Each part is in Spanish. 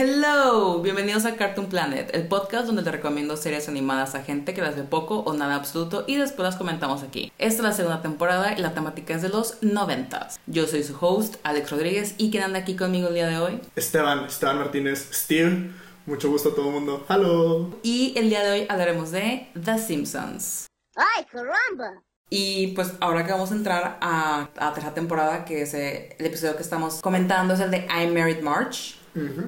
Hello, bienvenidos a Cartoon Planet, el podcast donde te recomiendo series animadas a gente que las ve poco o nada absoluto y después las comentamos aquí. Esta es la segunda temporada y la temática es de los noventas. Yo soy su host, Alex Rodríguez, y ¿quién anda aquí conmigo el día de hoy? Esteban, Esteban Martínez, Steve. Mucho gusto a todo el mundo. Hello. Y el día de hoy hablaremos de The Simpsons. ¡Ay, caramba! Y pues ahora que vamos a entrar a, a tercera temporada, que es eh, el episodio que estamos comentando, es el de I Married March.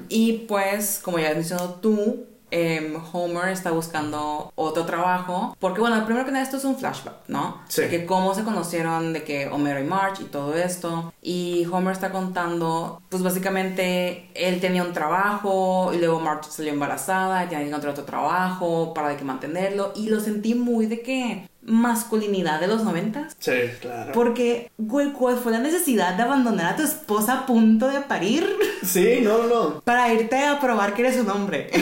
Y pues, como ya has mencionado tú, em, Homer está buscando otro trabajo. Porque, bueno, primero que nada, esto es un flashback, ¿no? Sí. De que cómo se conocieron, de que Homero y Marge y todo esto. Y Homer está contando, pues básicamente, él tenía un trabajo y luego Marge salió embarazada y tenía que encontrar otro trabajo para de que mantenerlo. Y lo sentí muy de que masculinidad de los noventas. Sí, claro. Porque, güey, ¿cuál fue la necesidad de abandonar a tu esposa a punto de parir? Sí, no, no. Para irte a probar que eres un hombre.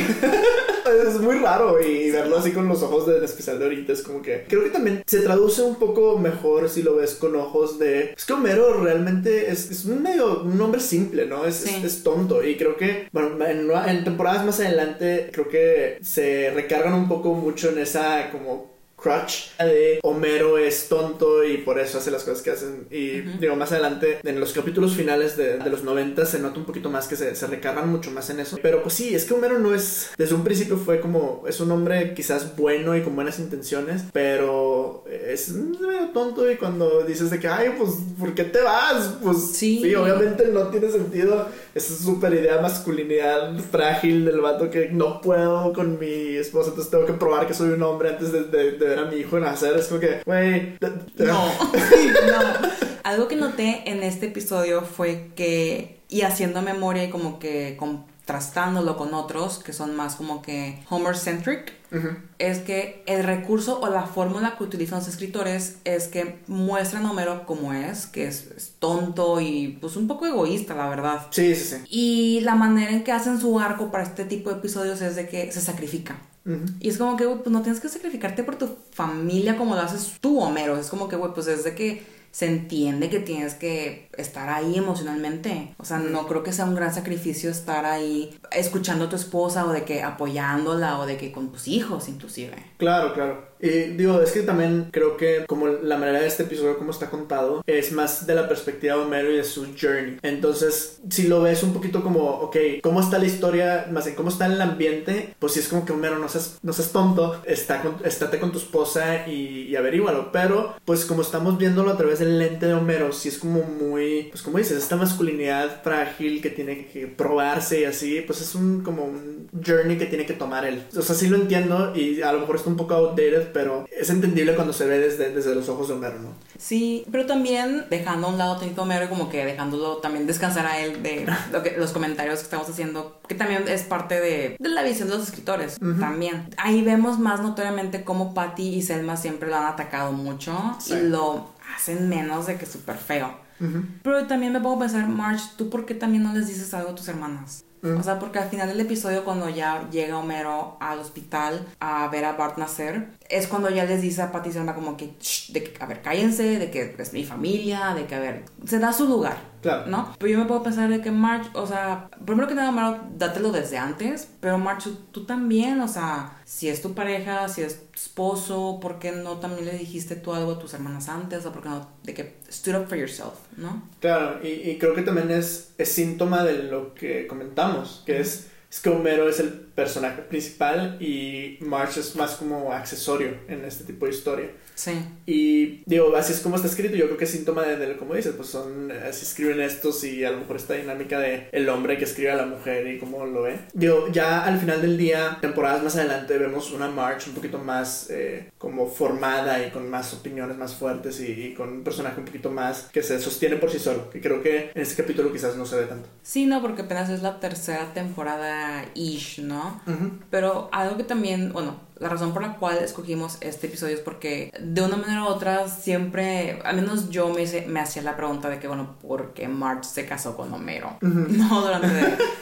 Es muy raro y verlo así con los ojos del especial de ahorita es como que creo que también se traduce un poco mejor si lo ves con ojos de es que Homero realmente es, medio un hombre simple, ¿no? Es, Sí. es, es tonto y creo que bueno en, en temporadas más adelante creo que se recargan un poco mucho en esa como crutch de Homero es tonto y por eso hace las cosas que hacen y digo más adelante en los capítulos finales de, de los 90 se nota un poquito más que se, se recargan mucho más en eso pero pues sí es que Homero no es desde un principio fue como es un hombre quizás bueno y con buenas intenciones pero es medio tonto y cuando dices de que ay pues ¿por qué te vas? pues Sí. sí obviamente no tiene sentido esa súper idea masculinidad frágil del vato que no puedo con mi esposa entonces tengo que probar que soy un hombre antes de, de- de ver a mi hijo nacer es como que güey No, no. Algo que noté en este episodio fue que, y haciendo memoria y como que contrastándolo con otros que son más como que Homer-centric, Ujú. es que el recurso o la fórmula que utilizan los escritores es que muestran a Homero como es, que es, es tonto y pues un poco egoísta, la verdad. sí sí sí Y la manera en que hacen su arco para este tipo de episodios es de que se sacrifica. Y es como que, güey, pues no tienes que sacrificarte por tu familia como lo haces tú, Homero. Es como que, güey, pues es de que se entiende que tienes que estar ahí emocionalmente. O sea, no creo que sea un gran sacrificio estar ahí escuchando a tu esposa o de que apoyándola o de que con tus hijos inclusive. Claro, claro. Y digo, es que también creo que como la manera de este episodio como está contado es más de la perspectiva de Homero y de su journey. Entonces, si lo ves un poquito como, ok, ¿cómo está la historia? Más bien, ¿cómo está el ambiente? Pues si es como que Homero, no seas, no seas tonto, está con, estate con tu esposa y, y averígualo. Pero, pues como estamos viéndolo a través del lente de Homero, si es como muy, pues como dices, esta masculinidad frágil que tiene que probarse y así, pues es un como un journey que tiene que tomar él. O sea, sí lo entiendo y a lo mejor está un poco outdated, pero es entendible cuando se ve desde, desde los ojos de Homero, ¿no? Sí, pero también dejando a un lado tantito a Homero y como que dejándolo también descansar a él de lo que, los comentarios que estamos haciendo, que también es parte de, de la visión de los escritores también. Ahí vemos más notoriamente cómo Patty y Selma siempre lo han atacado mucho Sí. y lo hacen menos de que súper feo. Ujú. Pero también me pongo a pensar, Marge, ¿tú por qué también no les dices algo a tus hermanas? Mm. O sea, porque al final del episodio, cuando ya llega Homero al hospital a ver a Bart nacer, es cuando ya les dice a Patty Selma como que, "Shh", de que, a ver, cállense, de que es mi familia, de que, a ver, se da su lugar. Claro. ¿No? Pero yo me puedo pensar de que Marge, o sea, primero que nada, Homero, dátelo desde antes, pero Marge, tú también, o sea, si es tu pareja, si es tu esposo, ¿por qué no también le dijiste tú algo a tus hermanas antes? O por qué no, de que stood up for yourself, ¿no? Claro, y, y creo que también es, es síntoma de lo que comentamos, que es, es que Homero es el personaje principal y Marge es más como accesorio en este tipo de historia. Sí. Y digo, así es como está escrito. Yo creo que es síntoma de, de como dices, pues son así escriben estos y a lo mejor esta dinámica de el hombre que escribe a la mujer y cómo lo ve. Digo, ya al final del día, temporadas más adelante, vemos una Marge un poquito más eh, como formada y con más opiniones más fuertes y, y con un personaje un poquito más que se sostiene por sí solo. Que creo que en este capítulo quizás no se ve tanto. Sí, no, porque apenas es la tercera temporada ish, ¿no? Pero algo que también, bueno, La razón por la cual escogimos este episodio es porque de una manera u otra siempre, al menos yo me, hice- me hacía la pregunta de que, bueno, ¿por qué Marge se casó con Homero? No, durante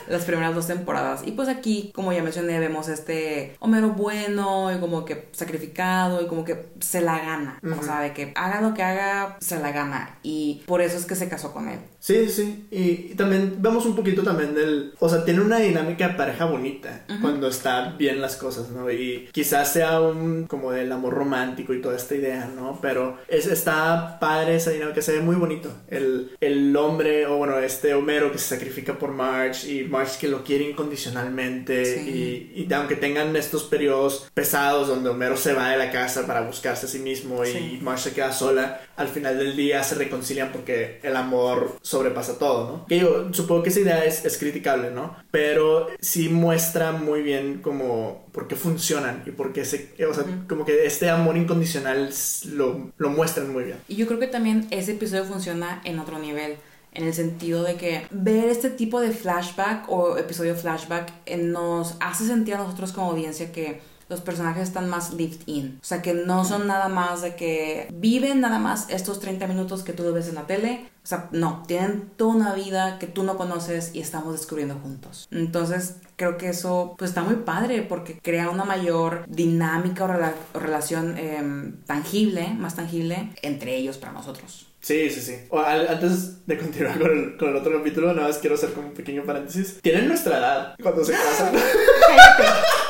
las primeras dos temporadas. Y pues aquí, como ya mencioné, vemos este Homero bueno y como que sacrificado y como que se la gana. O sea, de que haga lo que haga, se la gana. Y por eso es que se casó con él. Sí, sí. Y, y también vemos un poquito también del... O sea, tiene una dinámica de pareja bonita cuando está bien las cosas, ¿no? Y quizás sea un... como del amor romántico y toda esta idea, ¿no? Pero es, está padre esa dinámica, se ve muy bonito. El, el hombre, o bueno, este Homero que se sacrifica por Marge y Marge que lo quiere incondicionalmente. Sí. Y, y aunque tengan estos periodos pesados donde Homero se va de la casa para buscarse a sí mismo y Sí. Marge se queda sola, al final del día se reconcilian porque el amor sobrepasa todo, ¿no? Que yo supongo que esa idea es, es criticable, ¿no? Pero sí muestra muy bien como por qué funcionan y por qué se... O sea, como que este amor incondicional lo, lo muestran muy bien. Y yo creo que también ese episodio funciona en otro nivel. En el sentido de que ver este tipo de flashback o episodio flashback eh, nos hace sentir a nosotros como audiencia que los personajes están más lived in. O sea, que no son nada más de que viven nada más estos 30 minutos que tú lo ves en la tele. O sea, no, tienen toda una vida que tú no conoces y estamos descubriendo juntos. Entonces, creo que eso pues está muy padre porque crea una mayor dinámica o, rela- o relación em, tangible, más tangible entre ellos para nosotros. Sí, sí, sí. O, al- antes de continuar con el, con el otro capítulo, nada más quiero hacer como un pequeño paréntesis. Tienen nuestra edad cuando se casan.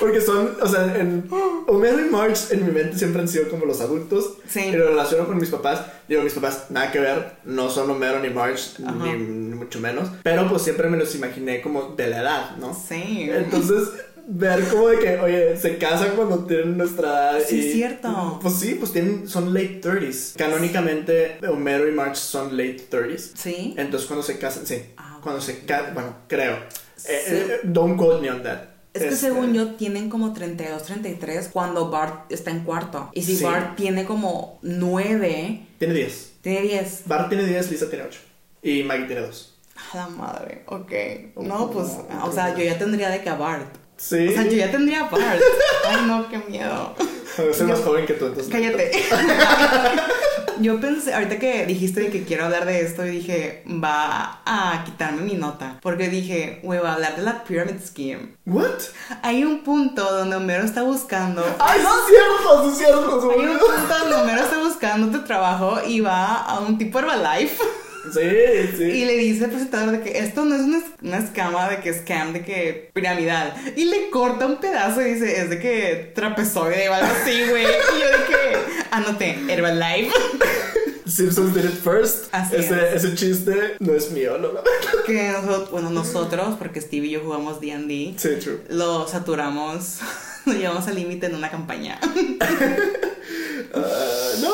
Porque son, o sea, en Homero y Marge en mi mente siempre han sido como los adultos. Sí. Y lo relaciono con mis papás. Digo, mis papás, nada que ver, no son Homero ni Marge, ni, ni mucho menos. Pero pues siempre me los imaginé como de la edad, ¿no? Sí. Entonces, ver como de que, oye, se casan cuando tienen nuestra edad. Sí, y- es cierto. Pues sí, pues tienen, son late 30s. Canónicamente, Homero y Marge son late 30s. Sí. Entonces, cuando se casan, sí. Ah, Cuando se casan, bueno, creo. Eh, Sí. eh, don't quote me on that. Es que Este, según yo tienen como 32, 33 cuando Bart está en cuarto. Y si Sí. Bart tiene como 9, Tiene 10. tiene 10. Bart tiene 10, Lisa tiene 8. Y Maggie tiene 2. A la madre, ok. No, pues, o sea, yo ya tendría de que a Bart. Sí. O sea, yo ya tendría Bart. Ay, no, qué miedo. Soy más joven que tú, entonces. Cállate. Yo pensé, ahorita que dijiste de que quiero hablar de esto, y dije, va a quitarme mi nota. Porque dije, güey, va a hablar de la Pyramid Scheme. ¿What? Hay un punto donde Homero está buscando. ¡Ay, sí es cierto! ¡Sí es cierto! Hay un punto donde Homero está buscando tu trabajo y va a un tipo Herbalife Sí, sí. y le dice al presentador de que esto no es una, una escama de que scam, de que piramidal. Y le corta un pedazo y dice, es de que trapezoide o algo así, güey. Y yo de que anoté Herbalife. Simpsons did it first. Así ese, es. ese chiste no es mío, no. no. Que nosotros, bueno, nosotros, porque Steve y yo jugamos D&D, Sí, true. lo saturamos, lo llevamos al límite en una campaña. Ah, no,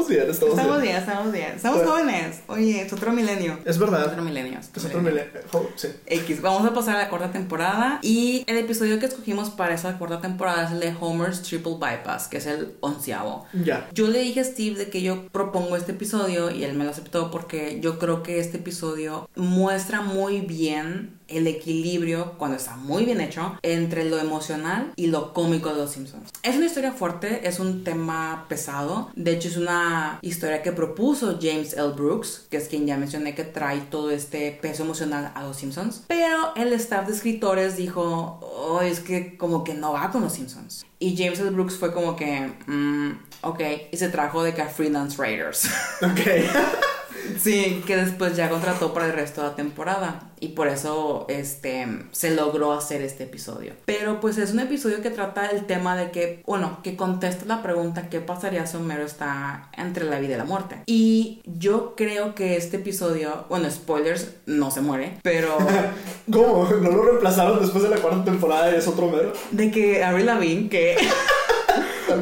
estamos bien, estamos, Estamos bien. bien, estamos bien. Estamos Bueno. jóvenes. Oye, es otro milenio. Es Es verdad. otro milenio. es otro Es otro milenio. mile- oh, sí. X, vamos a pasar a la cuarta temporada y el episodio que escogimos para esa cuarta temporada es el de Homer's Triple Bypass, que es el onceavo. Ya. Yo le dije a Steve de que yo propongo este episodio y él me lo aceptó porque yo creo que este episodio muestra muy bien el equilibrio, cuando está muy bien hecho, entre lo emocional y lo cómico de los Simpsons. Es una historia fuerte, es un tema pesado. De hecho, es una historia que propuso James L. Brooks, que es quien ya mencioné que trae todo este peso emocional a los Simpsons. Pero el staff de escritores dijo, oh, es que como que no va con los Simpsons. Y James L. Brooks fue como que, mm, ok, y se trajo de que a Freelance Raiders. Ok. Sí, que después ya contrató para el resto de la temporada y por eso este se logró hacer este episodio. Pero pues es un episodio que trata el tema de que, bueno, que contesta la pregunta qué pasaría si Homero está entre la vida y la muerte. Y yo creo que este episodio, bueno, spoilers, no se muere, pero ¿Cómo? ¿No lo reemplazaron después de la cuarta temporada y es otro mero? de que Avril Lavigne que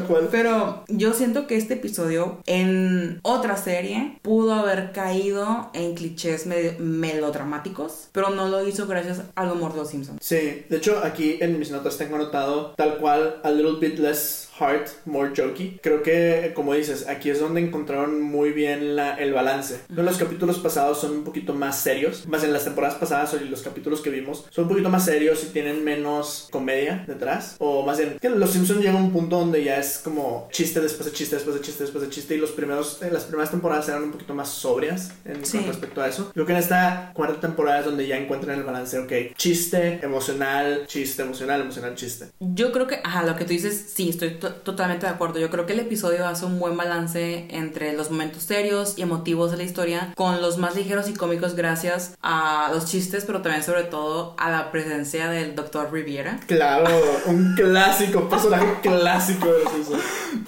cual. Pero yo siento que este episodio en otra serie pudo haber caído en clichés melodramáticos, pero no lo hizo gracias al humor de los Simpsons. Sí, de hecho aquí en mis notas tengo anotado tal cual a little bit less heart, more jokey. Creo que, como dices, aquí es donde encontraron muy bien la, el balance. Los capítulos pasados son un poquito más serios, más en las temporadas pasadas y los capítulos que vimos son un poquito más serios y tienen menos comedia detrás. O más bien, que Los Simpsons llega a un punto donde ya es como chiste después de chiste, después de chiste, después de chiste. Y los primeros, en las primeras temporadas eran un poquito más sobrias en, con respecto a eso. Creo que en esta cuarta temporada es donde ya encuentran el balance, ok, chiste, emocional, chiste, emocional, emocional, chiste. Yo creo que, ajá, lo que tú dices, sí, estoy totalmente de acuerdo. Yo creo que el episodio hace un buen balance entre los momentos serios y emotivos de la historia con los más ligeros y cómicos gracias a los chistes, pero también sobre todo a la presencia del Dr. Riviera. Claro, un clásico, personaje clásico de eso.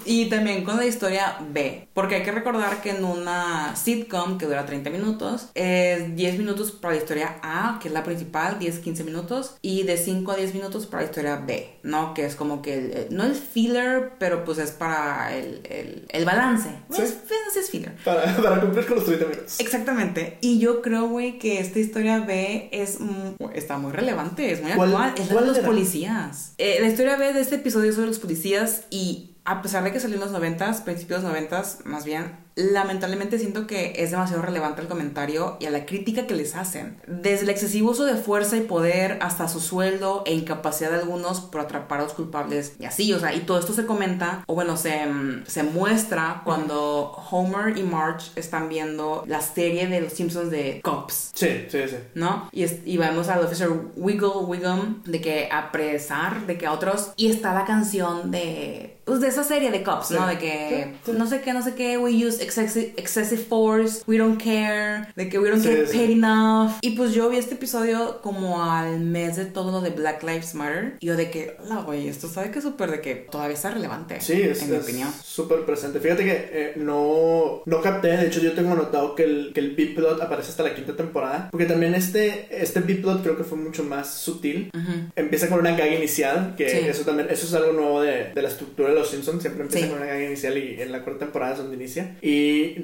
Y también con la historia B, porque hay que recordar que en una sitcom que dura 30 minutos, es 10 minutos para la historia A, que es la principal, 10-15 minutos, y de 5 a 10 minutos para la historia B, ¿no? Que es como que, el, no el filler, pero pues es para el, el, el balance. Sí. Es, es filler. Para, para, cumplir con los 30 minutos. Exactamente. Y yo creo, güey, que esta historia B es, está muy relevante, es muy actual. Es la de los policías. Eh, la historia B de este episodio es sobre los policías y a pesar de que salió en los noventas, principios de los noventas, más bien, lamentablemente siento que es demasiado relevante el comentario y a la crítica que les hacen. Desde el excesivo uso de fuerza y poder hasta su sueldo e incapacidad de algunos por atrapar a los culpables y así, o sea, y todo esto se comenta, o bueno, se, mm, se muestra cuando Homer y Marge están viendo la serie de los Simpsons de Cops. Sí, sí, sí. ¿No? Y, y vemos al officer Wiggle Wiggum de que apresar, de que a otros, y está la canción de pues de esa serie de cops, ¿no? De que no sé qué, no sé qué, we use excessive, excessive force, we don't care, de que we don't get paid enough. Y pues yo vi este episodio como al mes de todo lo de Black Lives Matter. Y yo de que, la güey, esto sabe que es súper de que todavía está relevante. Sí, es, en mi opinión. Súper presente. Fíjate que eh, no, no capté, de hecho yo tengo notado que el, que el B-plot aparece hasta la quinta temporada. Porque también este, este B-plot creo que fue mucho más sutil. Empieza con una gag inicial, que eso también, eso es algo nuevo de, de la estructura de los Simpsons. Siempre empieza con una gag inicial y en la cuarta temporada es donde inicia. Y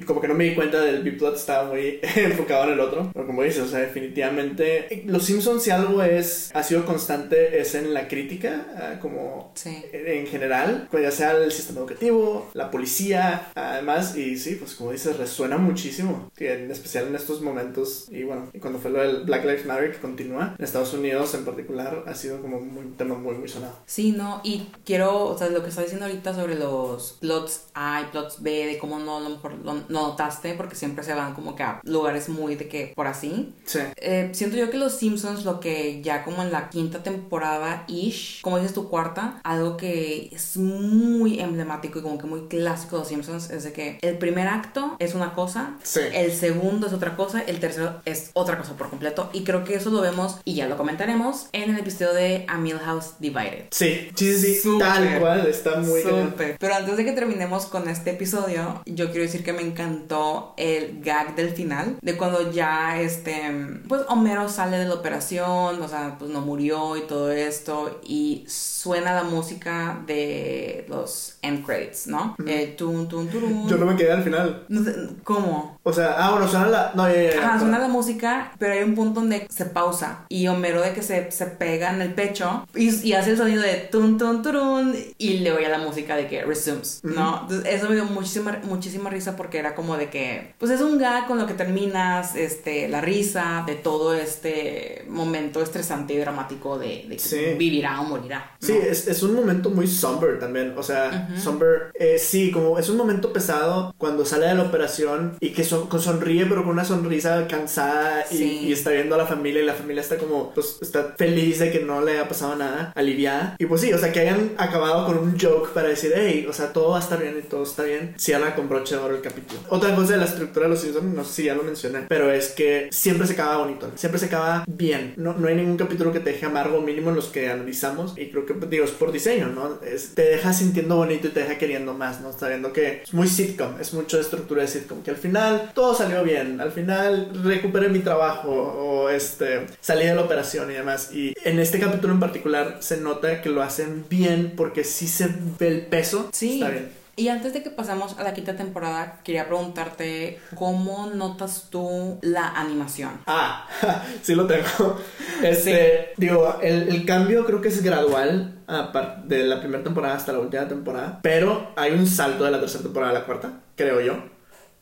como que no me di cuenta del B-plot, estaba muy enfocado en el otro. Pero como dices, o sea, definitivamente los Simpsons si algo es, ha sido constante es en la crítica, ah, como en general, pues ya sea el sistema educativo, la policía, además, y sí, pues como dices, resuena muchísimo, en especial en estos momentos, y bueno, y cuando fue lo del Black Lives Matter que continúa, en Estados Unidos en particular, ha sido como un tema muy, muy sonado. Sí, no, y quiero, o sea, lo que está diciendo ahorita sobre los plots A y plots B, de cómo no, lo mejor no notaste, porque siempre se van como que a lugares muy de que por así. Sí. Eh, siento yo que los Simpsons, lo que ya como en la quinta temporada ish, como dices tu cuarta, algo que es muy emblemático y como que muy clásico de los Simpsons es de que el primer acto es una cosa, el segundo es otra cosa, el tercero es otra cosa por completo. Y creo que eso lo vemos y ya lo comentaremos en el episodio de A House Divided. Sí, sí, sí, tal cual, está muy. Pero antes de que terminemos con este episodio, yo quiero decir que me encantó el gag del final, de cuando ya este, pues Homero sale de la operación, o sea, pues no murió y todo esto, y suena la música de los end credits, ¿no? Eh, tun, tun, Yo no me quedé al final. ¿Cómo? O sea, ah, bueno, suena la. No, ya, ya, suena la música, pero hay un punto donde se pausa y Homero de que se, se pega en el pecho y, hace el sonido de tun, tun, turun y le oye la música de que resumes, ¿no? Entonces, eso me dio muchísima, muchísima risa porque era como de que, pues es un gag con lo que terminas, este, la risa de todo este momento estresante y dramático de, que vivirá o morirá. Sí, es, es, un momento muy somber también, o sea, somber, eh, sí, como es un momento pesado cuando sale de la operación y que sonríe pero con una sonrisa cansada y, y, está viendo a la familia y la familia está como, pues está feliz de que no le haya pasado nada, aliviada. Y pues sí, o sea, que hayan acabado con un joke para decir, hey, o sea, todo va a estar bien y todo está bien, cierra con broche el capítulo. Otra cosa de la estructura de los Simpsons, no sé si ya lo mencioné, pero es que siempre se acaba bonito, siempre se acaba bien. No, no hay ningún capítulo que te deje amargo, mínimo en los que analizamos, y creo que, digo, es por diseño, ¿no? Es, te deja sintiendo bonito y te deja queriendo más, ¿no? Sabiendo que es muy sitcom, es mucho de estructura de sitcom, que al final todo salió bien, al final recuperé mi trabajo o este, salí de la operación y demás. Y en este capítulo en particular se nota que lo hacen bien porque sí se ve el peso. Sí. Está bien. Y antes de que pasemos a la quinta temporada, quería preguntarte cómo notas tú la animación. Ah, sí lo tengo. Este, digo, el, el, cambio creo que es gradual de la primera temporada hasta la última temporada, pero hay un salto de la tercera temporada a la cuarta, creo yo.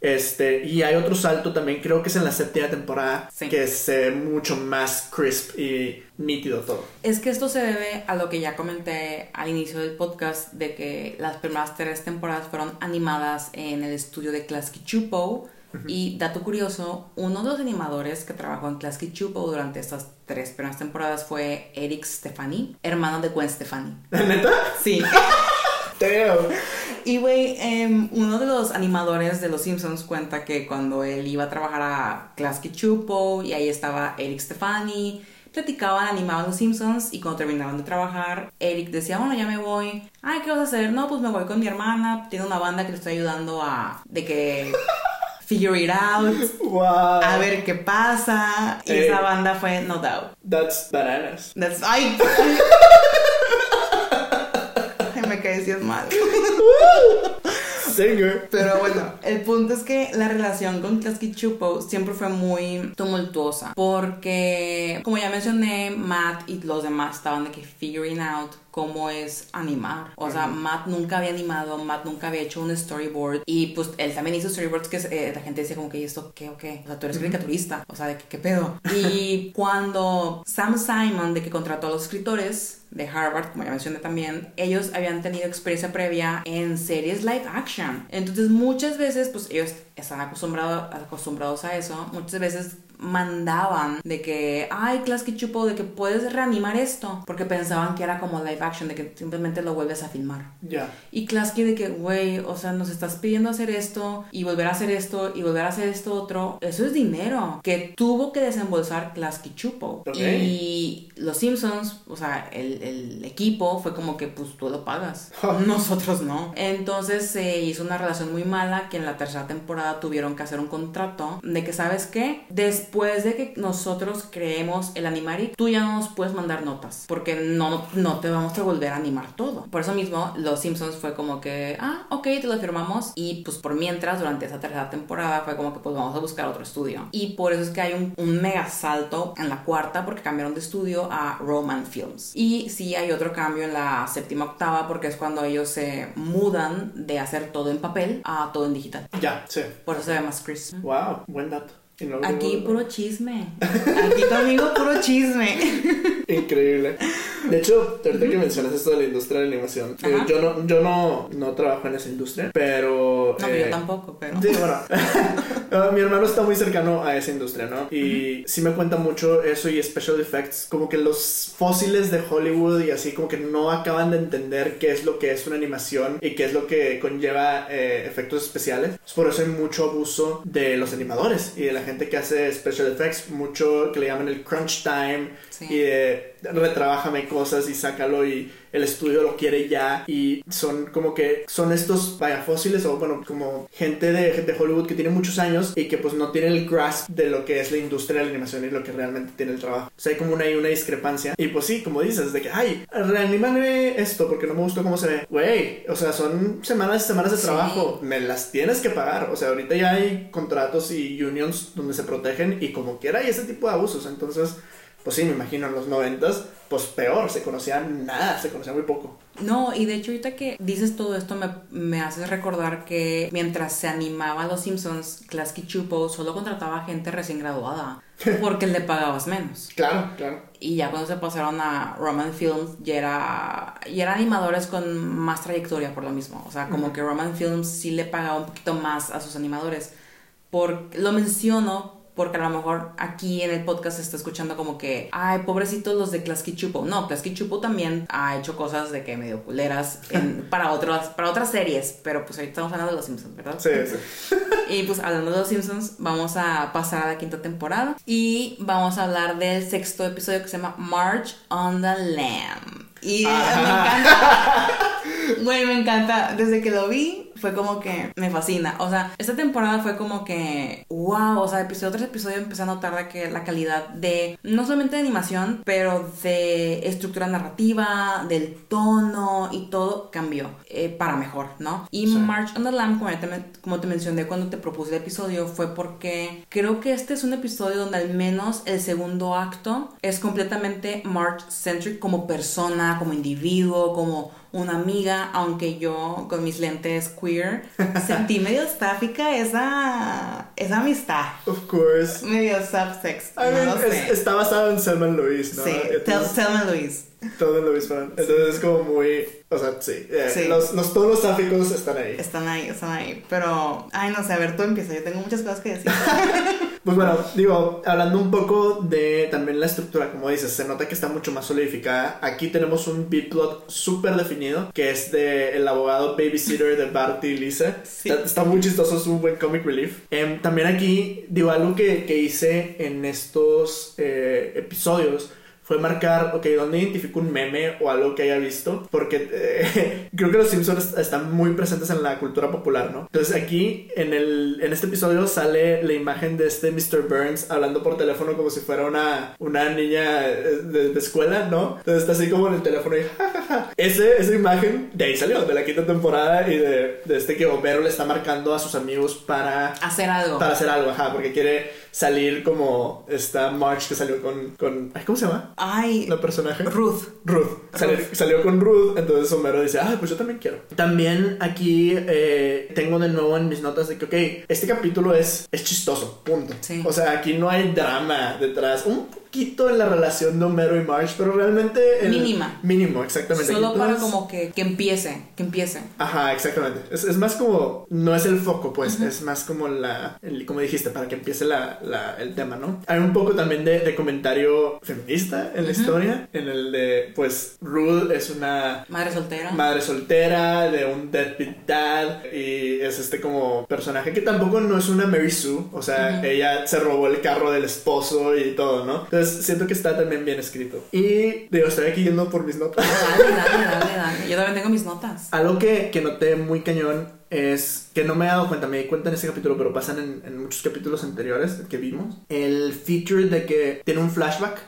Este, y hay otro salto también, creo que es en la séptima temporada, Sí. que es eh, mucho más crisp y nítido todo. Es que esto se debe a lo que ya comenté al inicio del podcast, de que las primeras tres temporadas fueron animadas en el estudio de Klasky Chupo. Y dato curioso, uno de los animadores que trabajó en Klasky Chupo durante estas tres primeras temporadas fue Eric Stefani, hermano de Gwen Stefani. ¿Neta? Sí. Y güey, em, uno de los animadores de Los Simpsons cuenta que cuando él iba a trabajar a Klasky Chupo y ahí estaba Eric Stefani, platicaban, animaban Los Simpsons y cuando terminaban de trabajar, Eric decía, bueno, ya me voy. Ay, ¿qué vas a hacer? No, pues me voy con mi hermana, tiene una banda que le está ayudando a... de que... Figure it out, Wow. a ver qué pasa. Y Eh. esa banda fue No Doubt. That's bananas. That's... ¡Ay! Es mal. Singer. Pero bueno, el punto es que la relación con Klasky Chupo siempre fue muy tumultuosa. Porque, como ya mencioné, Matt y los demás estaban de que figuring out cómo es animar. O sea, Matt nunca había animado, Matt nunca había hecho un storyboard. Y pues él también hizo storyboards que eh, la gente decía como que, ¿y esto qué o qué? O sea, tú eres caricaturista. O sea, ¿de qué, qué pedo? Y cuando Sam Simon, de que contrató a los escritores, de Harvard, como ya mencioné también, ellos habían tenido experiencia previa en series live action. Entonces muchas veces, pues ellos están acostumbrados, acostumbrados a eso, muchas veces mandaban de que, ay, Klasky Chupo, de que puedes reanimar esto, porque pensaban que era como live action, de que simplemente lo vuelves a filmar. Ya. Y Klasky de que, güey, o sea, nos estás pidiendo hacer esto y volver a hacer esto y volver a hacer esto otro. Eso es dinero que tuvo que desembolsar Klasky Chupo. Ok. Y los Simpsons, o sea, el, el equipo fue como que, pues tú lo pagas. Nosotros no. Entonces se hizo una relación muy mala que en la tercera temporada tuvieron que hacer un contrato de que, ¿sabes qué? Después de que nosotros creemos el animari, tú ya no nos puedes mandar notas porque no, no te vamos a volver a animar todo. Por eso mismo, los Simpsons fue como que, ah, ok, te lo firmamos. Y pues por mientras, durante esa tercera temporada, fue como que pues vamos a buscar otro estudio. Y por eso es que hay un, un mega salto en la cuarta porque cambiaron de estudio a Roman Films. Y sí hay otro cambio en la séptima octava porque es cuando ellos se mudan de hacer todo en papel a todo en digital. Ya, sí. Por eso se ve más crisp. Wow, buen dato. No Aquí puro chisme. Aquí conmigo puro chisme. Increíble. De hecho, ahorita que mencionas esto de la industria de la animación, eh, yo no, yo no, no trabajo en esa industria, pero... No, eh, yo tampoco, pero. Sí, bueno. Mi hermano está muy cercano a esa industria, ¿no? Y sí me cuenta mucho eso y special effects, como que los fósiles de Hollywood y así como que no acaban de entender qué es lo que es una animación y qué es lo que conlleva eh, efectos especiales. Por eso hay mucho abuso de los animadores y de la gente que hace special effects, mucho que le llaman el crunch time Sí. y de retrabájame cosas y sácalo y el estudio lo quiere ya y son como que son estos vaya fósiles o bueno como gente de, de Hollywood que tiene muchos años y que pues no tiene el grasp de lo que es la industria de la animación y lo que realmente tiene el trabajo. O sea, hay como una, hay una discrepancia y pues sí, como dices, de que ay, reanímame esto porque no me gustó cómo se ve. Güey, o sea, son semanas y semanas de Sí. trabajo, me las tienes que pagar. O sea, ahorita ya hay contratos y unions donde se protegen y como quiera hay ese tipo de abusos, entonces pues sí, me imagino en los noventas, pues peor, se conocía nada, se conocía muy poco. No, y de hecho ahorita que dices todo esto me, me haces recordar que mientras se animaba a los Simpsons, Klasky Chupo solo contrataba gente recién graduada porque le pagabas menos. Claro, claro. Y ya cuando se pasaron a Roman Films ya era, ya eran animadores con más trayectoria por lo mismo. O sea, como que Roman Films sí le pagaba un poquito más a sus animadores. Por, lo menciono porque a lo mejor aquí en el podcast se está escuchando como que, ay, pobrecitos los de Klasky Chupo. No, Klasky Chupo también ha hecho cosas de que medio culeras en- para, otras, para otras series, pero pues ahorita estamos hablando de los Simpsons, ¿verdad? Sí, sí. Y pues hablando de los Simpsons, vamos a pasar a la quinta temporada y vamos a hablar del sexto episodio que se llama March on the Lamb. Y Ajá. me encanta. Güey, me encanta. Desde que lo vi, fue como que me fascina. O sea, esta temporada fue como que, wow, o sea, episodio tras episodio empecé a notar que la calidad de, no solamente de animación, pero de estructura narrativa, del tono y todo cambió eh, para mejor, ¿no? Y March on the Lamb, como te, como te mencioné cuando te propuse el episodio, fue porque creo que este es un episodio donde al menos el segundo acto es completamente March-centric como persona, como individuo, como una amiga, aunque yo con mis lentes queer sentí medio estáfica esa, esa amistad. Of course. Medio subsex. I mean, está basado en Selma Louise, ¿no? Sí, Selma Louise. Todo en Louise Entonces es como muy. O sea, sí. Eh, los, los, tonos sáficos están ahí. Están ahí, están ahí. Pero, ay, no sé, a ver, tú empieza. Yo tengo muchas cosas que decir. pues bueno, digo, hablando un poco de también la estructura, como dices, se nota que está mucho más solidificada. Aquí tenemos un beat plot súper definido, que es de el abogado babysitter de Barty y Lisa. Está, muy chistoso, es un buen comic relief. Em, también aquí, digo, algo que, que hice en estos eh, episodios fue marcar, ok, ¿dónde identifico un meme o algo que haya visto? Porque eh, creo que los Simpsons están muy presentes en la cultura popular, ¿no? Entonces aquí en, el, en este episodio sale la imagen de este Mr. Burns hablando por teléfono como si fuera una, una niña eh, de, escuela, ¿no? Entonces está así como en el teléfono y jajaja. Ese, esa imagen de ahí salió, de la quinta temporada y de, de este que Homero le está marcando a sus amigos para... Hacer algo. Para hacer algo, ajá, porque quiere salir como esta March que salió con, con ¿cómo se llama? Ay, la personaje. Ruth. Ruth. Salió, con Ruth, entonces Homero dice, ah, pues yo también quiero. También aquí eh, tengo de nuevo en mis notas de que, ok, este capítulo es, es chistoso, punto. Sí. O sea, aquí no hay drama detrás. Un en la relación de Homero y Marge, pero realmente... Mínima. Mínimo, exactamente. Solo para como que, que, empiece, que empiece. Ajá, exactamente. Es, es más como, no es el foco, pues, es más como la, como dijiste, para que empiece la, la, el tema, ¿no? Hay un poco también de, de comentario feminista en la historia, en el de, pues, Ruth es una... Madre soltera. Madre soltera, de un deadbeat dad, y es este como personaje que tampoco no es una Mary Sue, o sea, ella se robó el carro del esposo y todo, ¿no? Entonces, siento que está también bien escrito. Y digo, estoy aquí yendo por mis notas. Dale, dale, dale, dale. Yo también tengo mis notas. Algo que, que noté muy cañón es que no me he dado cuenta, me di cuenta en ese capítulo, pero pasan en, en muchos capítulos anteriores que vimos. El feature de que tiene un flashback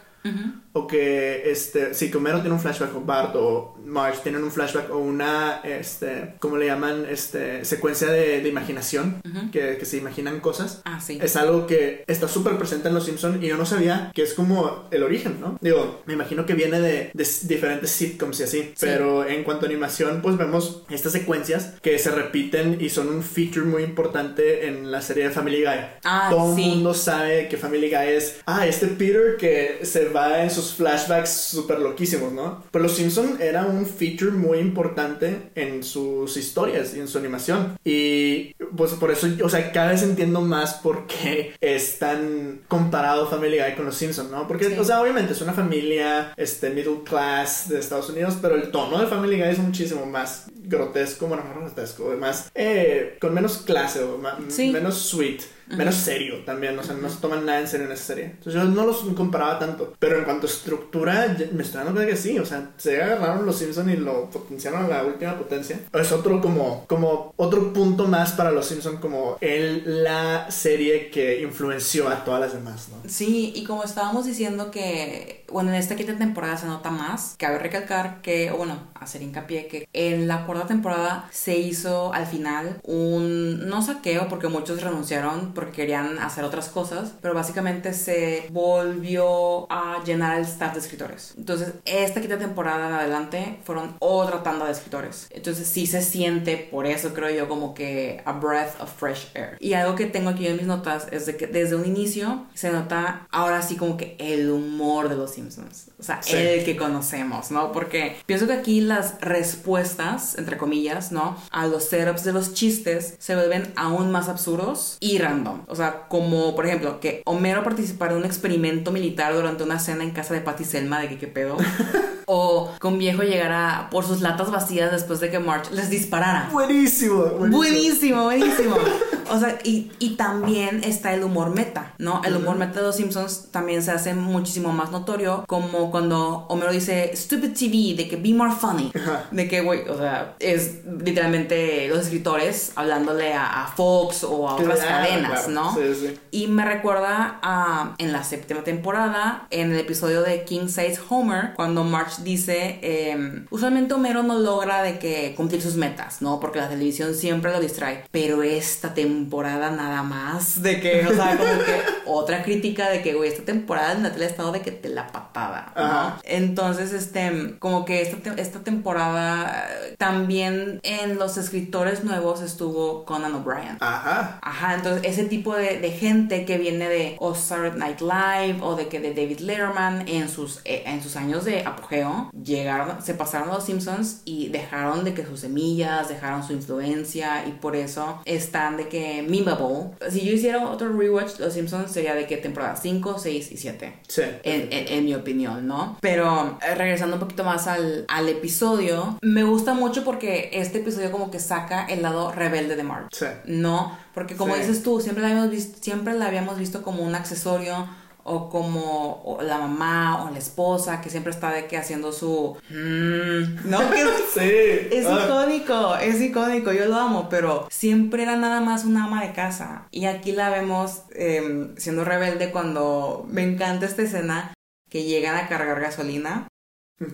o que, este, sí, que Homero tiene un flashback, o Bart o Marge tienen un flashback o una, este, ¿cómo le llaman? Este, secuencia de, de imaginación, que, que, se imaginan cosas. Ah, sí. Es algo que está súper presente en Los Simpsons y yo no sabía que es como el origen, ¿no? Digo, me imagino que viene de, de diferentes sitcoms y así, pero en cuanto a animación, pues vemos estas secuencias que se repiten y son un feature muy importante en la serie de Family Guy. Ah, Todo el mundo sabe que Family Guy es, ah, este Peter que se va en sus flashbacks súper loquísimos, ¿no? Pero Los Simpson era un feature muy importante en sus historias y en su animación. Y pues por eso, o sea, cada vez entiendo más por qué es tan comparado Family Guy con Los Simpson, ¿no? Porque, o sea, obviamente es una familia, este, middle class de Estados Unidos, pero el tono de Family Guy es muchísimo más grotesco, bueno, no grotesco, más, eh, con menos clase o menos sweet menos serio también, o sea, no se toman nada en serio en esa serie. Entonces yo no los comparaba tanto, pero en cuanto a estructura, me estoy dando cuenta que sí, o sea, se agarraron los Simpsons y lo potenciaron a la última potencia. Es otro como, como otro punto más para los Simpsons como el, la serie que influenció a todas las demás, ¿no? Sí, y como estábamos diciendo que, bueno, en esta quinta temporada se nota más, cabe recalcar que, bueno, hacer hincapié que en la cuarta temporada se hizo al final un, no saqueo porque muchos renunciaron porque querían hacer otras cosas, pero básicamente se volvió a llenar el staff de escritores. Entonces, esta quinta temporada en adelante fueron otra tanda de escritores. Entonces, sí se siente, por eso creo yo, como que a breath of fresh air. Y algo que tengo aquí en mis notas es de que desde un inicio se nota ahora sí como que el humor de los Simpsons. O sea, el que conocemos, ¿no? Porque pienso que aquí las respuestas, entre comillas, ¿no? A los setups de los chistes se vuelven aún más absurdos y random o sea, como por ejemplo, que Homero participara en un experimento militar durante una cena en casa de Patty Selma, de que qué pedo. o un viejo llegara por sus latas vacías después de que March les disparara. Buenísimo, buenísimo, buenísimo. buenísimo. O sea, y, y también está el humor meta, ¿no? El humor meta de los Simpsons también se hace muchísimo más notorio, como cuando Homero dice stupid TV, de que be more funny. De que, güey, o sea, es literalmente los escritores hablándole a, a Fox o a otras Claro, cadenas, claro. ¿no? Sí, sí. Y me recuerda a en la séptima temporada, en el episodio de King Size Homer, cuando Marge dice, eh, usualmente Homero no logra de que cumplir sus metas, ¿no? Porque la televisión siempre lo distrae. Pero esta temporada nada más, de que, o sea, como que otra crítica de que, güey, esta temporada en la tele ha estado de que te la patada, ¿no? Ajá. Entonces, este, como que esta, esta temporada también en los escritores nuevos estuvo Conan O'Brien. Ajá. Ajá, entonces ese tipo de, de gente que viene de o Saturday Night Live o de que de David Letterman en sus, eh, en sus años de apogeo llegaron, se pasaron a los Simpsons y dejaron de que sus semillas, dejaron su influencia y por eso están de que memeable. Si yo hiciera otro rewatch, los Simpsons sería de que temporada 5, 6 y 7 Sí. en, en- en mi opinión, ¿no? Pero eh, regresando un poquito más al, al episodio, me gusta mucho porque este episodio como que saca el lado rebelde de Marge. Sí. No, porque como Sí. dices tú, siempre la habíamos visto, siempre la habíamos visto como un accesorio o como o la mamá o la esposa que siempre está de que haciendo su mm, no que Sí. es Ah. icónico, es icónico, yo lo amo, pero siempre era nada más una ama de casa. Y aquí la vemos eh, siendo rebelde cuando me encanta esta escena que llegan a cargar gasolina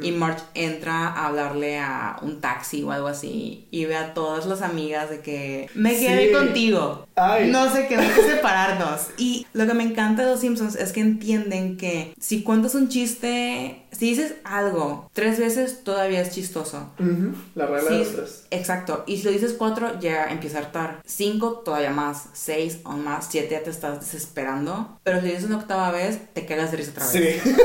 y Marge entra a hablarle a un taxi o algo así y ve a todas las amigas de que me quedé Sí. contigo. Ay. No sé qué, hay que separarnos. Y lo que me encanta de los Simpsons es que entienden que si cuentas un chiste, si dices algo tres veces, todavía es chistoso. Ujú. La regla de Sí, los tres. exacto. Y si lo dices cuatro, ya empieza a hartar. Cinco, todavía más. Seis o más. Siete, ya te estás desesperando. Pero si lo dices una octava vez, te cagas de risa otra vez. Sí.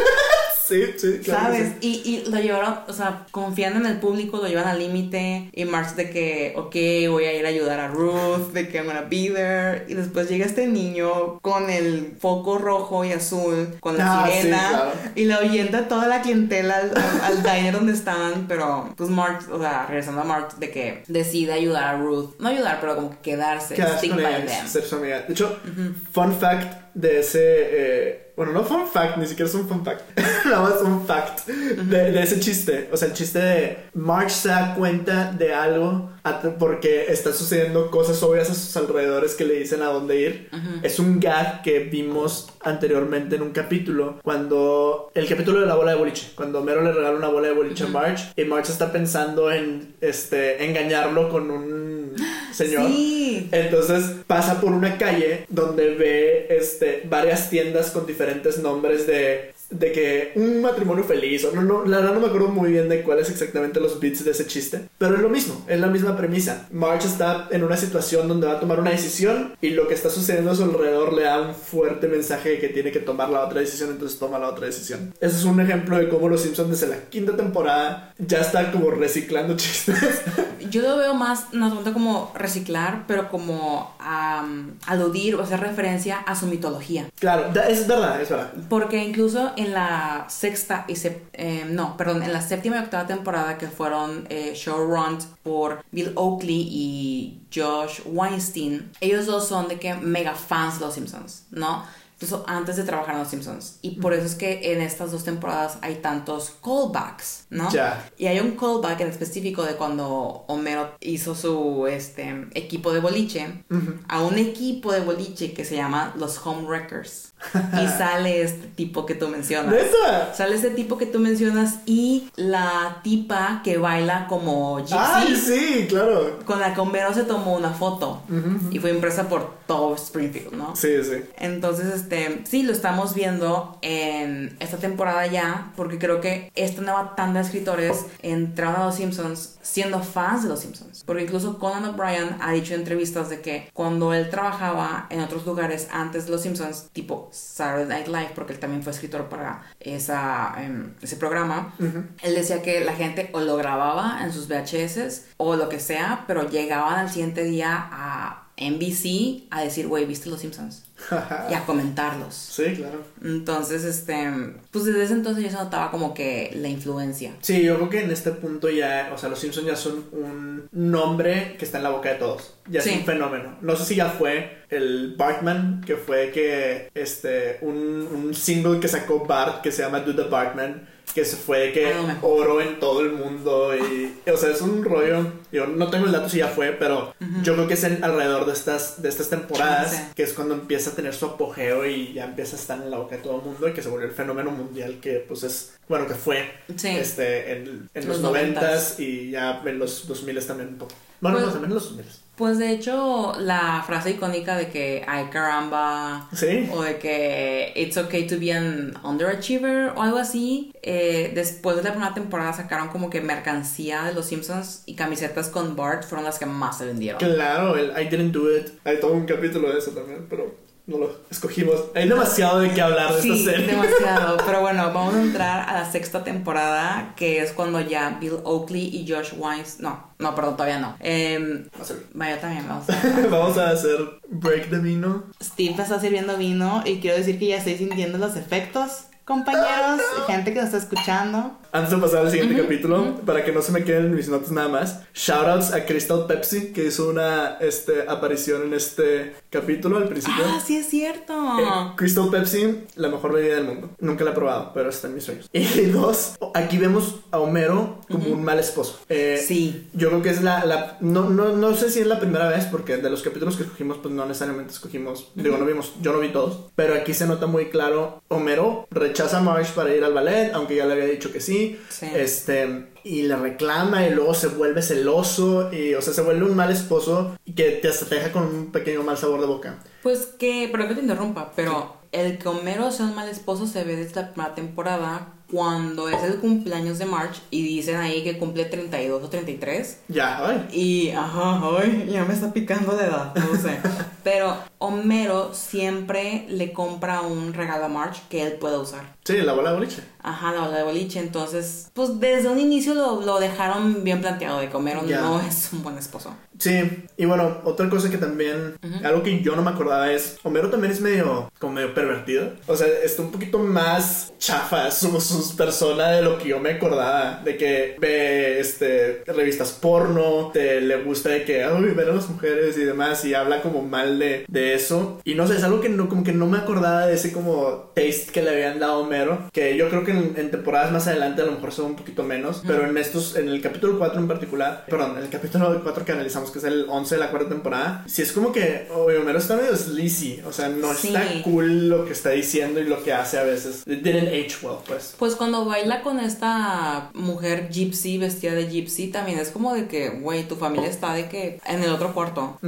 sí, sí, claro. ¿Sabes? Y, y lo llevaron, o sea, confiando en el público, lo llevan al límite. Y Marx de que, ok, voy a ir a ayudar a Ruth, de que I'm gonna be there. Y después llega este niño con el foco rojo y azul, con la Ah, sí, sirena. claro. Y le ahuyenta toda la clientela al, al- al diner donde estaban. Pero, pues Marx, o sea, regresando a Marx, de que decide ayudar a Ruth. No ayudar, pero como que quedarse. Quedas stick con them. ser su amiga. De hecho, fun fact de ese. eh, bueno, no fun fact, ni siquiera es un fun fact. Nada más un fact de, de ese chiste. O sea, el chiste de Marge se da cuenta de algo porque está sucediendo cosas obvias a sus alrededores que le dicen a dónde ir. Es un gag que vimos anteriormente en un capítulo. Cuando. El capítulo de la bola de boliche. Cuando Mero le regala una bola de boliche a Marge. Y Marge está pensando en este, engañarlo con un señor. Sí. Entonces pasa por una calle donde ve este, varias tiendas con diferentes nombres de, de que un matrimonio feliz, o no, no, la verdad no me acuerdo muy bien de cuáles exactamente los bits de ese chiste, pero es lo mismo, es la misma premisa. Marge está en una situación donde va a tomar una decisión y lo que está sucediendo a su alrededor le da un fuerte mensaje de que tiene que tomar la otra decisión, entonces toma la otra decisión. Ese es un ejemplo de cómo los Simpsons desde la quinta temporada ya están como reciclando chistes. Yo lo veo más, no tanto como reciclar, pero como am, aludir o hacer referencia a su mitología. claro, es verdad, es verdad. Porque incluso en la sexta y eh, no, perdón, en la séptima y octava temporada que fueron eh, showrun por Bill Oakley y Josh Weinstein, ellos dos son de que mega fans de los Simpsons, ¿no? Incluso antes de trabajar en los Simpsons. Y por eso es que en estas dos temporadas hay tantos callbacks, ¿no? Ya. Y hay un callback en específico de cuando Homero hizo su este, equipo de boliche a un equipo de boliche que se llama los Home Wreckers. y sale este tipo que tú mencionas. ¿Neta? Sale este tipo que tú mencionas y la tipa que baila como Gypsy. ¡Ay, sí! Claro. Con la que Homero se tomó una foto y fue impresa por todo Springfield, ¿no? Sí, sí. Entonces, este, sí, lo estamos viendo en esta temporada ya, porque creo que esta nueva tanda de escritores entraron a los Simpsons siendo fans de los Simpsons. Porque incluso Conan O'Brien ha dicho en entrevistas de que cuando él trabajaba en otros lugares antes de los Simpsons, tipo Saturday Night Live, porque él también fue escritor para esa, em, ese programa, él decía que la gente o lo grababa en sus VHS o lo que sea, pero llegaban al siguiente día a NBC a decir, güey, ¿viste Los Simpsons? y a comentarlos. Sí, claro. Entonces, este, pues desde ese entonces ya se notaba como que la influencia. Sí, yo creo que en este punto ya, o sea, los Simpsons ya son un nombre que está en la boca de todos. Ya es un fenómeno. No sé si ya fue el Bartman, que fue que, este, un, un single que sacó Bart que se llama Do the Bartman que se fue que oro en todo el mundo y o sea es un rollo. Yo no tengo el dato si ya fue pero yo creo que es alrededor de estas de estas temporadas que es cuando empieza a tener su apogeo y ya empieza a estar en la boca de todo el mundo y que se volvió el fenómeno mundial que pues es bueno que fue este en, los noventas y ya en los dos miles también un poco. Bueno pues, también en los dos miles pues de hecho, la frase icónica de que ay caramba, ¿Sí? o de que it's okay to be an underachiever o algo así, eh, después de la primera temporada sacaron como que mercancía de los Simpsons y camisetas con Bart fueron las que más se vendieron. Claro, el I didn't do it. Hay todo un capítulo de eso también, pero no lo escogimos. Hay demasiado de qué hablar de esta serie. demasiado. Pero bueno, vamos a entrar a la sexta temporada, que es cuando ya Bill Oakley y Josh Wines. No, no, perdón, todavía no. Eh, vaya, también vamos a. vamos a hacer break the vino. Steve está sirviendo vino y quiero decir que ya estoy sintiendo los efectos compañeros, gente que nos está escuchando. Antes de pasar al siguiente capítulo, para que no se me queden en mis notas nada más, shoutouts a Crystal Pepsi, que hizo una este, aparición en este capítulo al principio. Ah, sí es cierto. Eh, Crystal Pepsi, la mejor bebida del mundo. Nunca la he probado, pero está en mis sueños. Y dos, aquí vemos a Homero como un mal esposo. Eh, sí. Yo creo que es la... la no, no, no, sé si es la primera vez, porque de los capítulos que escogimos, pues no necesariamente escogimos... Digo, no vimos, yo no vi todos, pero aquí se nota muy claro, Homero rechaza a Marsh para ir al ballet, aunque ya le había dicho que sí. Este, y le reclama y luego se vuelve celoso y, o sea, se vuelve un mal esposo y que te hasta te deja con un pequeño mal sabor de boca. Pues que, pero que te interrumpa, pero el que Homero sea un mal esposo se ve desde la primera temporada cuando es el cumpleaños de March y dicen ahí que cumple 32 o 33. Ya, ay. Y, ajá, ay, ya me está picando de edad, no sé. Pero Homero siempre le compra un regalo a March que él pueda usar. Sí, la bola de boliche. Ajá, la bola de boliche. Entonces, pues desde un inicio lo, lo dejaron bien planteado de que Homero no es un buen esposo. Sí, y bueno, otra cosa que también, algo que yo no me acordaba es, Homero también es medio, como medio pervertido. O sea, está un poquito más chafa su, su persona de lo que yo me acordaba. De que ve, este, revistas porno, te le gusta de que, ay, ver a las mujeres y demás, y habla como mal de, de eso. Y no sé, es algo que no, como que no me acordaba de ese como taste que le habían dado a Homero. Que yo creo que en, temporadas más adelante a lo mejor son un poquito menos. Pero en estos, en el capítulo 4 en particular, perdón, en el capítulo 4 que analizamos que es el 11 de la cuarta temporada, si es como que Homero está medio sleazy, o sea, no está cool lo que está diciendo y lo que hace a veces. It didn't age well, pues. Pues cuando baila con esta mujer gypsy, vestida de gypsy, también es como de que, güey, tu familia está de que en el otro cuarto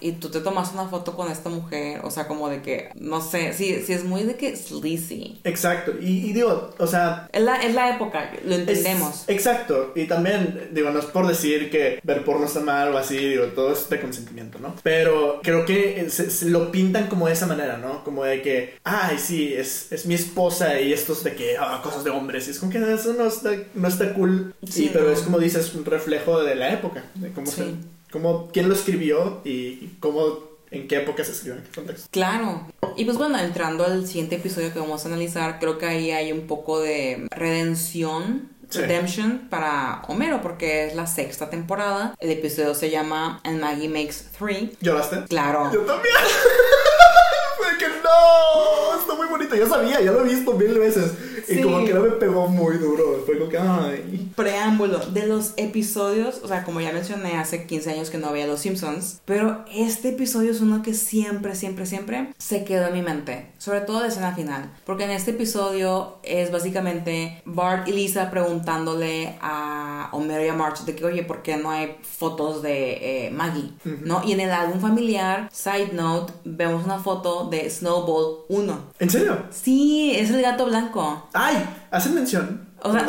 y tú te tomas una foto con esta mujer, o sea, como de que, no sé, sí, sí es muy de que sleazy. Exacto, y, digo, o sea... Es la, es la época, lo entendemos. exacto, y también, digo, no es por decir que ver porno está mal o así, digo, todo es de consentimiento, ¿no? Pero creo que se, lo pintan como de esa manera, ¿no? Como de que, ay, sí, es, es mi esposa y esto es de que, ah, cosas de hombres. Y es como que eso no está, no está cool. Sí, pero es como dices, un reflejo de la época, de cómo se, cómo, quién lo escribió y cómo en qué época se escribió, en qué contexto. Claro. Y pues bueno, entrando al siguiente episodio que vamos a analizar, creo que ahí hay un poco de redención Redemption para Homero porque es la sexta temporada. El episodio se llama And Maggie Makes Three. ¿Lloraste? Claro. Yo también. que no, está muy bonito. Ya sabía, ya lo he visto mil veces. Y como que no me pegó muy duro. Fue como que, ay. Preámbulo de los episodios, o sea, como ya mencioné, hace 15 años que no veía Los Simpsons. Pero este episodio es uno que siempre, siempre, siempre se quedó en mi mente. Sobre todo de escena final. Porque en este episodio es básicamente Bart y Lisa preguntándole a Homero y a Marge de que, oye, ¿por qué no hay fotos de eh, Maggie? ¿No? Y en el álbum familiar, side note, vemos una foto de Snowball 1. ¿En serio? Sí, es el gato blanco. ¡Ay! Hacen mención. O sea,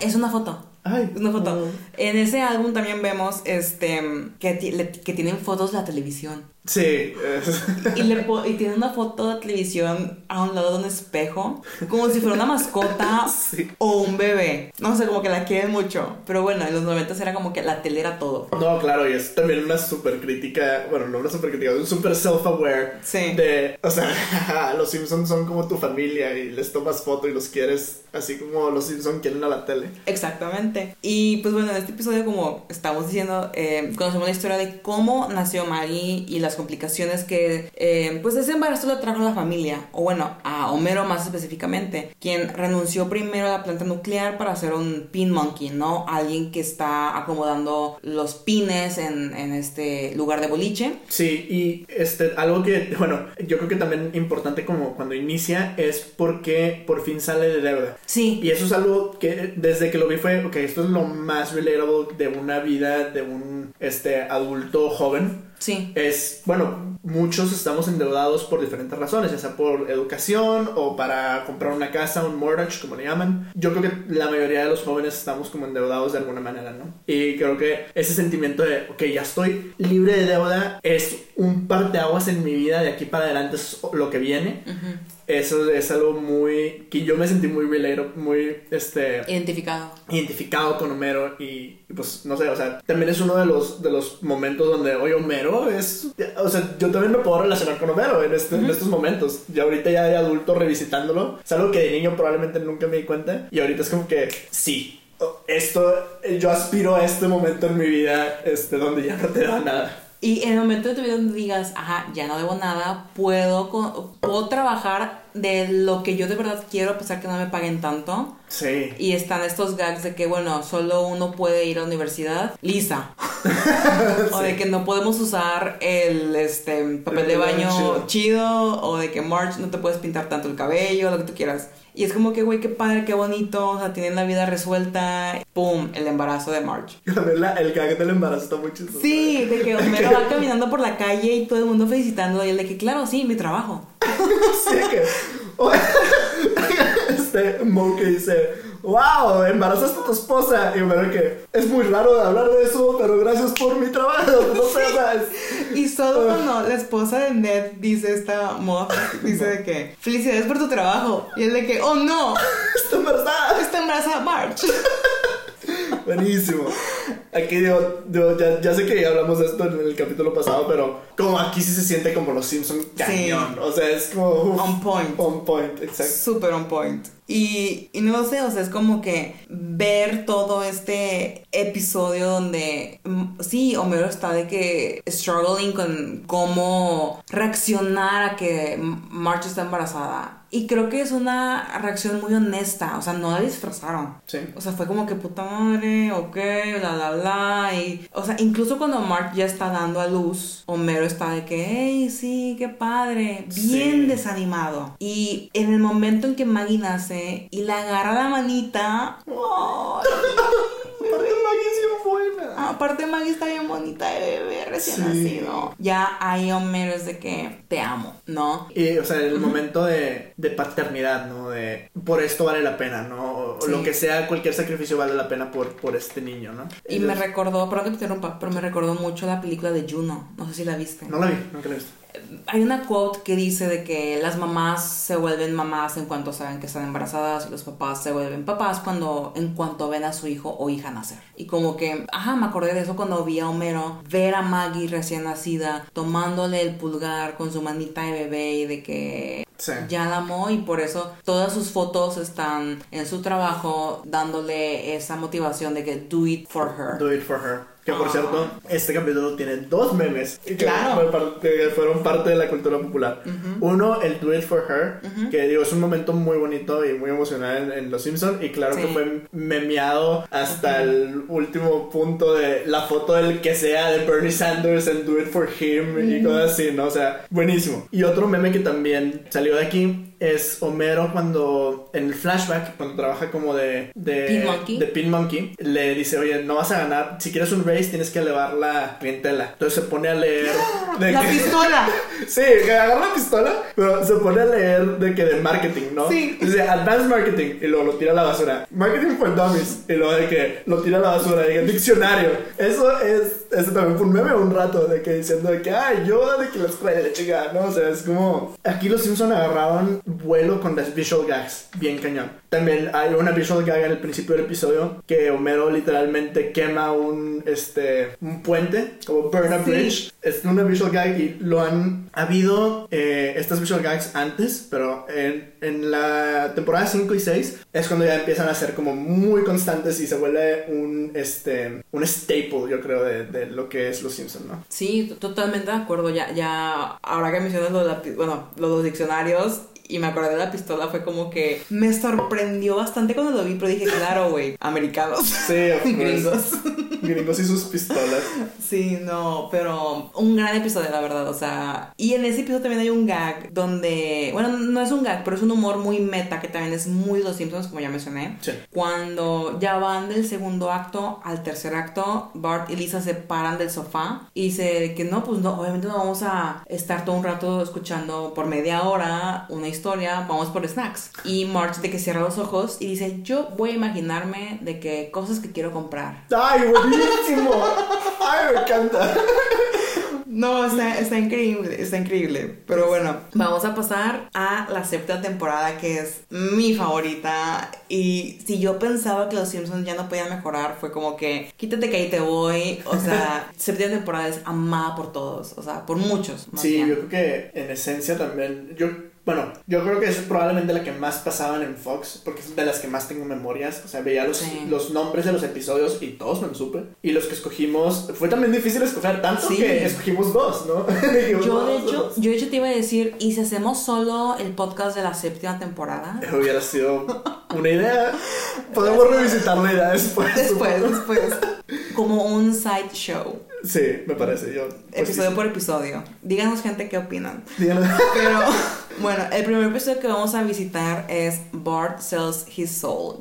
es, una foto. Ay, una foto. En ese álbum también vemos este que, que tienen fotos de la televisión. Sí. Y, le y tiene una foto de televisión a un lado de un espejo, como si fuera una mascota o un bebé. No sé, como que la quieren mucho. Pero bueno, en los 90 era como que la tele era todo. No, claro, y es también una super crítica, bueno, no una super crítica, un super self-aware. Sí. De, o sea, los Simpsons son como tu familia y les tomas foto y los quieres así como los Simpsons quieren a la tele. Exactamente. Y pues bueno, en este episodio, como estamos diciendo, eh, conocemos la historia de cómo nació Maggie y las complicaciones que eh, pues ese embarazo le trajo a la familia, o bueno, a Homero más específicamente, quien renunció primero a la planta nuclear para hacer un pin monkey, ¿no? Alguien que está acomodando los pines en, en este lugar de boliche. Sí, y este, algo que, bueno, yo creo que también importante como cuando inicia es porque por fin sale de deuda. Sí. Y eso es algo que desde que lo vi fue, ok, esto es lo más relatable de una vida de un este, adulto joven. Sí. Es, bueno, muchos estamos endeudados por diferentes razones, ya sea por educación o para comprar una casa, un mortgage, como le llaman. Yo creo que la mayoría de los jóvenes estamos como endeudados de alguna manera, ¿no? Y creo que ese sentimiento de, ok, ya estoy libre de deuda, es un parteaguas en mi vida, de aquí para adelante es lo que viene eso es algo muy que yo me sentí muy relatable, muy este identificado. identificado con Homero y, pues no sé o sea también es uno de los de los momentos donde oye Homero es o sea yo también me puedo relacionar con Homero en, este, en estos momentos. Y ahorita ya de adulto revisitándolo es algo que de niño probablemente nunca me di cuenta y ahorita es como que sí esto yo aspiro a este momento en mi vida este donde ya no te da nada y en el momento de tu vida donde digas, ajá, ya no debo nada, puedo, puedo trabajar de lo que yo de verdad quiero, a pesar que no me paguen tanto. Sí. Y están estos gags de que, bueno, solo uno puede ir a la universidad. Lisa. O de que no podemos usar el este, papel de baño chido. O de que March no te puedes pintar tanto el cabello, lo que tú quieras. Y es como que, güey, qué padre, qué bonito. O sea, tienen la vida resuelta. ¡Pum! El embarazo de March. el gag del embarazo está muy chistoso. Sí, de que Homero va caminando por la calle y todo el mundo felicitando. Y él de que, claro, sí, mi trabajo. sí, que. este Mo que dice, wow, embarazaste a tu esposa. Y me que es muy raro hablar de eso, pero gracias por mi trabajo. No sé. Y solo cuando la esposa de Ned dice esta Mo, dice de que, felicidades por tu trabajo. Y él de que, oh no, está embarazada. Está embarazada March. Buenísimo. Aquí digo, ya, ya, sé que ya hablamos de esto en el capítulo pasado, pero como aquí sí se siente como los Simpsons cañón. O sea, es como... on point. On point, exacto. Super on point. Y, y, no sé, o sea, es como que ver todo este episodio donde mm, sí, Homero está de que struggling con cómo reaccionar a que March está embarazada. Y creo que es una reacción muy honesta, o sea, no la disfrazaron. Sí. O sea, fue como que puta madre, ok, bla, bla, bla. Y, o sea, incluso cuando March ya está dando a luz, Homero está de que, hey, sí, qué padre, bien desanimado. Y en el momento en que Maggie nace y le agarra la manita, ¡oh! Aparte Maggie. Aparte Maggie está bien bonita de bebé recién nacido. Ya hay Homero de que te amo, ¿no? Y, o sea, el momento de, de, paternidad, ¿no? De por esto vale la pena, ¿no? O lo que sea, cualquier sacrificio vale la pena por, por este niño, ¿no? Y me recordó, perdón que te interrumpa, pero me recordó mucho la película de Juno. No sé si la viste. No la vi, nunca la he visto hay una quote que dice de que las mamás se vuelven mamás en cuanto saben que están embarazadas y los papás se vuelven papás cuando en cuanto ven a su hijo o hija nacer. Y como que, ajá, me acordé de eso cuando vi a Homero ver a Maggie recién nacida tomándole el pulgar con su manita de bebé y de que ya la amó y por eso todas sus fotos están en su trabajo dándole esa motivación de que do it for her. Do it for her. Que por cierto, este capítulo tiene dos memes que, claro. fueron parte de la cultura popular. Uno, el Do It For Her, que digo, es un momento muy bonito y muy emocional en, Los Simpsons. Y claro que fue memeado hasta el último punto de la foto del que sea de Bernie Sanders en Do It For Him y cosas así, ¿no? O sea, buenísimo. Y otro meme que también salió de aquí es Homero cuando en el flashback, cuando trabaja como de de Pin Monkey. de Pin Monkey, le dice, oye, no vas a ganar, si quieres un race tienes que elevar la clientela. Entonces se pone a leer de La que- pistola. Sí, que agarra la pistola, pero se pone a leer de que de marketing, ¿no? Sí. Dice Advanced Marketing y luego lo tira a la basura. Marketing for Dummies y luego de que lo tira a la basura. Y el diccionario. Eso es, eso también fue un meme un rato de que diciendo de que, ay, yo de que la escuela de chica, ¿no? O sea, es como. Aquí los Simpson agarraron vuelo con las visual gags, bien cañón. También hay una visual gag en el principio del episodio que Homero literalmente quema un, este, un puente, como burn a Sí. bridge es una visual gag y lo han ha habido eh, estas visual gags antes, pero en, en la temporada 5 y 6 es cuando ya empiezan a ser como muy constantes y se vuelve un este un staple, yo creo, de, de lo que es Los Simpsons, ¿no? Sí, totalmente de acuerdo. Ya, ya, ahora que mencionas lo de la bueno, los diccionarios y me acordé de la pistola, fue como que me sorprendió bastante cuando lo vi, pero dije, claro, güey, americanos. Sí. Gringos. Gringos y sus pistolas. Sí, no, pero un gran episodio, la verdad, o sea, y en ese episodio también hay un gag donde, bueno, no es un gag, pero es un humor muy meta que también es muy Los Simpsons, como ya mencioné. Sí. Cuando ya van del segundo acto al tercer acto, Bart y Lisa se paran del sofá y dice que no, pues no, obviamente no vamos a estar todo un rato escuchando por media hora una historia, vamos por snacks. Y Marge de que cierra los ojos y dice, yo voy a imaginarme de que cosas que quiero comprar. ¡Ay, buenísimo! ¡Ay, me encanta! No, está, está increíble, está increíble. Pero bueno, vamos a pasar a la séptima temporada que es mi favorita. Y si yo pensaba que los Simpsons ya no podían mejorar, fue como que quítate que ahí te voy. O sea, séptima temporada es amada por todos, o sea, por muchos. más Sí, bien. yo creo que en esencia también. Yo, bueno, yo creo que es probablemente la que más pasaban en Fox, porque es de las que más tengo memorias. O sea, veía los, Sí. los nombres de los episodios y todos me supe. Y los que escogimos, fue también difícil escoger tanto Sí. que escogimos dos, ¿no? Yo de "Vamos, hecho, dos". yo de hecho te iba a decir, ¿y si hacemos solo el podcast de la séptima temporada? Hubiera sido una idea. Podemos revisitar la idea después. Después, después. Como un side show. Sí, me parece. Yo, pues, Episodio sí, por episodio. Díganos, gente, qué opinan. Díganos. Pero bueno, el primer episodio que vamos a visitar es Bart Sells His Soul.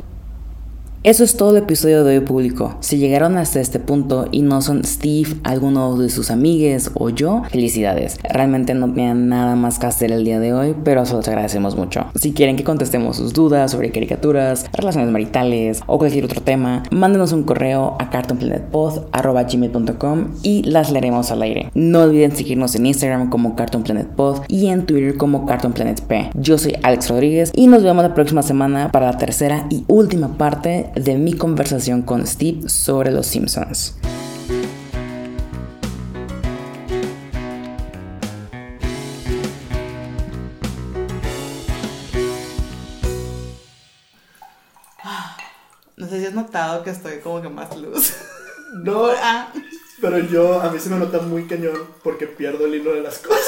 Eso es todo el episodio de hoy público. Si llegaron hasta este punto y no son Steve, alguno de sus amigues o yo, felicidades. Realmente no tenían nada más que hacer el día de hoy, pero se los agradecemos mucho. Si quieren que contestemos sus dudas sobre caricaturas, relaciones maritales o cualquier otro tema, mándenos un correo a cartoonplanetpod.gmail.com y las leeremos al aire. No olviden seguirnos en Instagram como Cartoon Planet Pod y en Twitter como Cartoon Planet P. Yo soy Alex Rodríguez y nos vemos la próxima semana para la tercera y última parte de mi conversación con Steve sobre los Simpsons. No sé si has notado que estoy como que más luz. No, Ah. pero yo, a mí se me nota muy cañón porque pierdo el hilo de las cosas.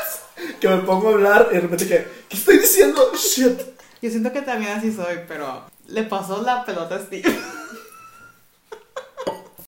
que me pongo a hablar y de repente que, ¿qué estoy diciendo? Shit. Yo siento que también así soy, pero le pasó la pelota a Steve.